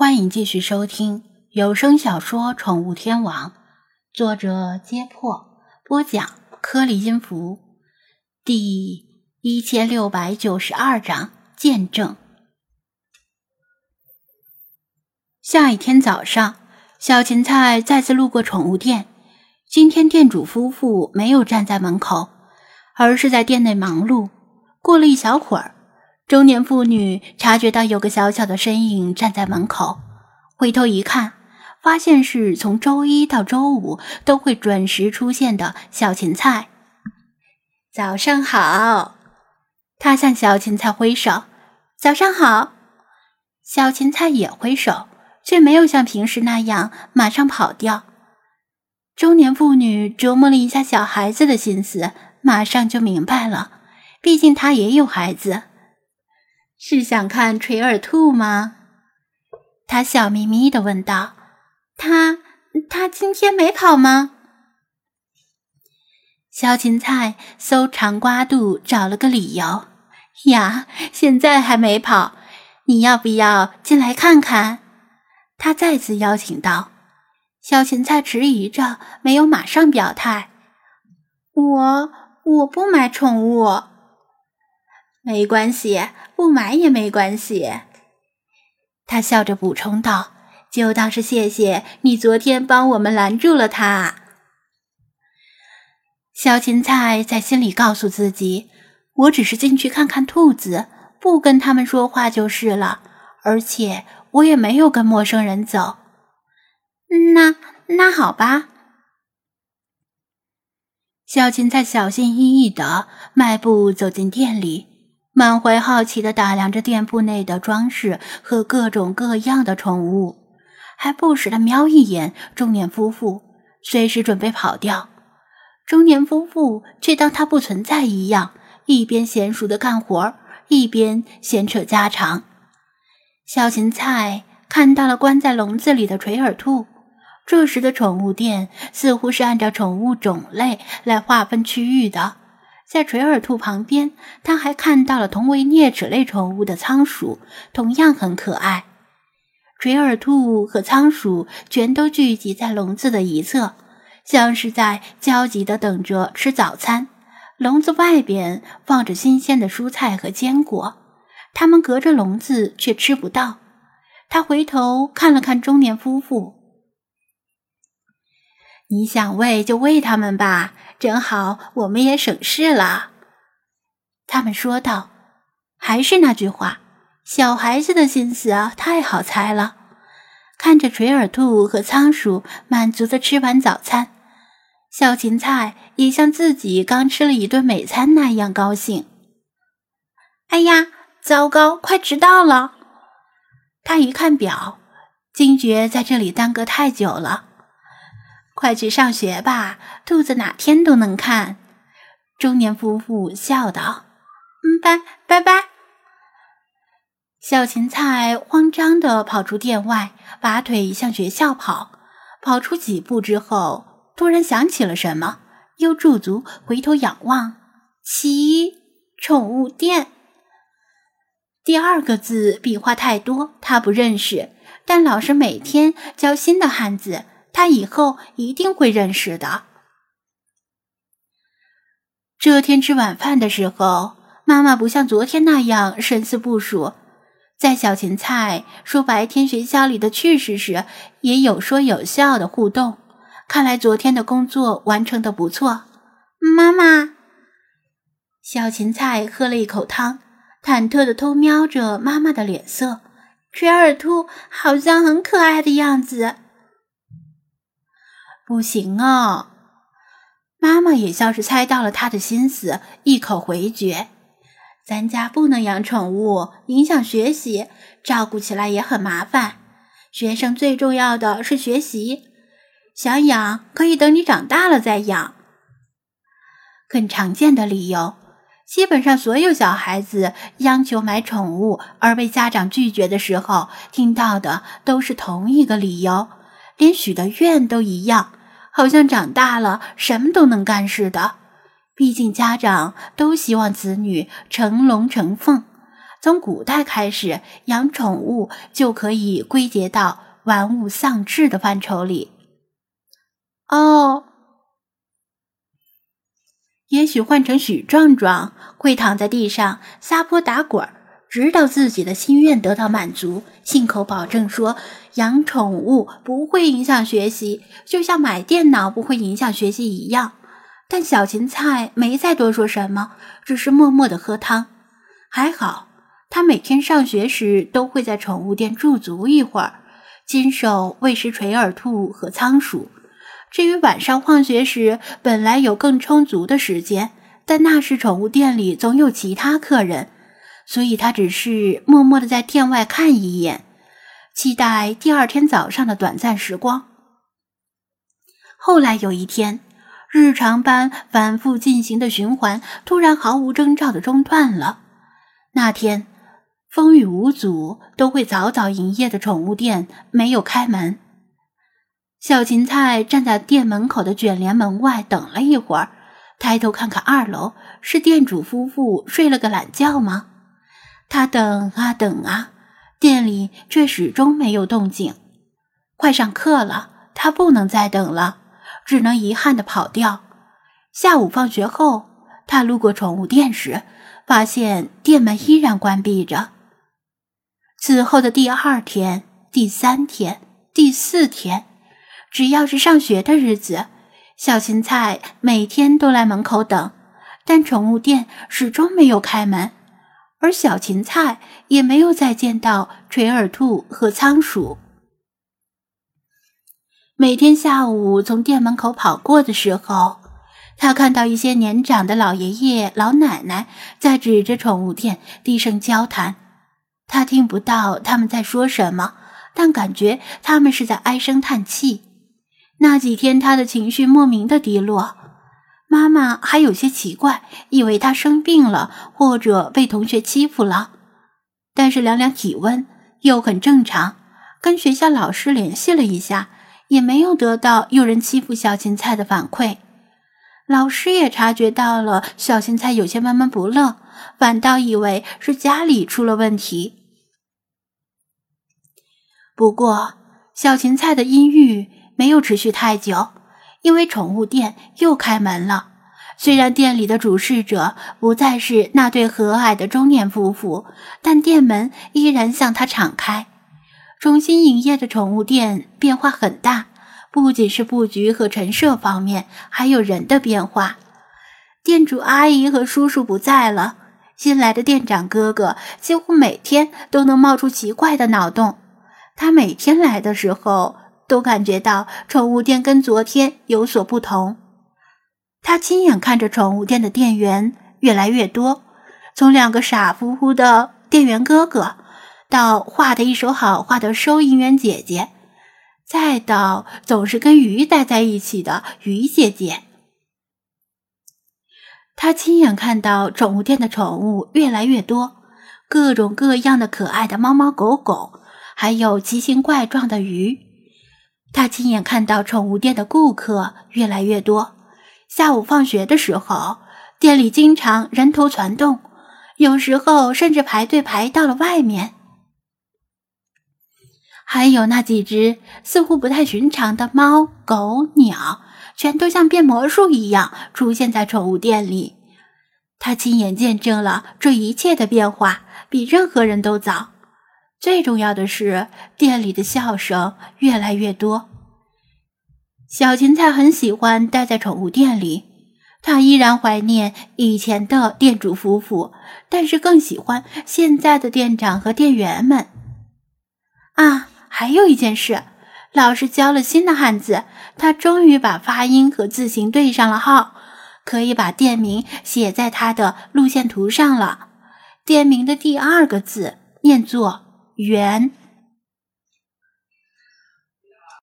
欢迎继续收听有声小说《宠物天王》，作者：揭破，播讲：颗粒音符，第一千六百九十二章见证。下一天早上，小芹菜再次路过宠物店。今天店主夫妇没有站在门口，而是在店内忙碌。过了一小会儿。中年妇女察觉到有个小小的身影站在门口，回头一看，发现是从周一到周五都会准时出现的小芹菜。早上好，他向小芹菜挥手。早上好，小芹菜也挥手，却没有像平时那样马上跑掉。中年妇女琢磨了一下小孩子的心思，马上就明白了，毕竟她也有孩子。是想看垂耳兔吗？他笑眯眯的问道。他他今天没跑吗？小芹菜搜肠刮肚找了个理由。呀，现在还没跑。你要不要进来看看？他再次邀请道。小芹菜迟疑着，没有马上表态。我我不买宠物。没关系，不买也没关系。他笑着补充道：“就当是谢谢你昨天帮我们拦住了他。”小芹菜在心里告诉自己：“我只是进去看看兔子，不跟他们说话就是了。而且我也没有跟陌生人走。”那那好吧。小芹菜小心翼翼的迈步走进店里。满怀好奇地打量着店铺内的装饰和各种各样的宠物，还不时地瞄一眼中年夫妇，随时准备跑掉。中年夫妇却当他不存在一样，一边娴熟地干活，一边闲扯家常。小芹菜看到了关在笼子里的垂耳兔。这时的宠物店似乎是按照宠物种类来划分区域的。在垂耳兔旁边，他还看到了同为啮齿类宠物的仓鼠，同样很可爱。垂耳兔和仓鼠全都聚集在笼子的一侧，像是在焦急地等着吃早餐。笼子外边放着新鲜的蔬菜和坚果，它们隔着笼子却吃不到。他回头看了看中年夫妇。你想喂就喂他们吧，正好我们也省事了。”他们说道。还是那句话，小孩子的心思啊，太好猜了。看着垂耳兔和仓鼠满足的吃完早餐，小芹菜也像自己刚吃了一顿美餐那样高兴。哎呀，糟糕，快迟到了！他一看表，惊觉在这里耽搁太久了。快去上学吧，兔子哪天都能看。中年夫妇笑道：“嗯，拜拜拜。”小芹菜慌张地跑出店外，拔腿向学校跑。跑出几步之后，突然想起了什么，又驻足回头仰望。奇宠物店。第二个字笔画太多，他不认识，但老师每天教新的汉字。他以后一定会认识的。这天吃晚饭的时候，妈妈不像昨天那样神思不属，在小芹菜说白天学校里的趣事时，也有说有笑的互动。看来昨天的工作完成的不错。妈妈，小芹菜喝了一口汤，忐忑的偷瞄着妈妈的脸色。垂耳兔好像很可爱的样子。不行哦，妈妈也像是猜到了他的心思，一口回绝：“咱家不能养宠物，影响学习，照顾起来也很麻烦。学生最重要的是学习，想养可以等你长大了再养。”很常见的理由，基本上所有小孩子央求买宠物而被家长拒绝的时候，听到的都是同一个理由，连许的愿都一样。好像长大了什么都能干似的。毕竟家长都希望子女成龙成凤，从古代开始，养宠物就可以归结到玩物丧志的范畴里。哦，也许换成许壮壮，会躺在地上撒泼打滚儿，直到自己的心愿得到满足，信口保证说养宠物不会影响学习，就像买电脑不会影响学习一样。但小芹菜没再多说什么，只是默默的喝汤。还好，他每天上学时都会在宠物店驻足一会儿，亲手喂食垂耳兔和仓鼠。至于晚上放学时，本来有更充足的时间，但那时宠物店里总有其他客人，所以他只是默默的在店外看一眼，期待第二天早上的短暂时光。后来有一天。日常般反复进行的循环突然毫无征兆的中断了。那天风雨无阻，都会早早营业的宠物店没有开门。小芹菜站在店门口的卷帘门外等了一会儿，抬头看看二楼，是店主夫妇睡了个懒觉吗？他等啊等啊，店里却始终没有动静。快上课了，他不能再等了。只能遗憾的跑掉。下午放学后，他路过宠物店时，发现店门依然关闭着。此后的第二天、第三天、第四天，只要是上学的日子，小芹菜每天都来门口等，但宠物店始终没有开门，而小芹菜也没有再见到垂耳兔和仓鼠。每天下午从店门口跑过的时候，他看到一些年长的老爷爷、老奶奶在指着宠物店低声交谈。他听不到他们在说什么，但感觉他们是在唉声叹气。那几天他的情绪莫名的低落，妈妈还有些奇怪，以为他生病了或者被同学欺负了。但是量量体温又很正常，跟学校老师联系了一下。也没有得到有人欺负小芹菜的反馈，老师也察觉到了小芹菜有些闷闷不乐，反倒以为是家里出了问题。不过，小芹菜的阴郁没有持续太久，因为宠物店又开门了。虽然店里的主事者不再是那对和蔼的中年夫妇，但店门依然向他敞开。重新营业的宠物店变化很大，不仅是布局和陈设方面，还有人的变化。店主阿姨和叔叔不在了，新来的店长哥哥几乎每天都能冒出奇怪的脑洞。他每天来的时候，都感觉到宠物店跟昨天有所不同。他亲眼看着宠物店的店员越来越多，从两个傻乎乎的店员哥哥。到画的一手好画的收银员姐姐，再到总是跟鱼待在一起的鱼姐姐，他亲眼看到宠物店的宠物越来越多，各种各样的可爱的猫猫狗狗，还有奇形怪状的鱼。他亲眼看到宠物店的顾客越来越多，下午放学的时候，店里经常人头攒动，有时候甚至排队排到了外面。还有那几只似乎不太寻常的猫、狗、鸟，全都像变魔术一样出现在宠物店里。他亲眼见证了这一切的变化，比任何人都早。最重要的是，店里的笑声越来越多。小芹菜很喜欢待在宠物店里，他依然怀念以前的店主夫妇，但是更喜欢现在的店长和店员们。啊！还有一件事，老师教了新的汉字，他终于把发音和字形对上了号，可以把店名写在他的路线图上了。店名的第二个字念作“圆”。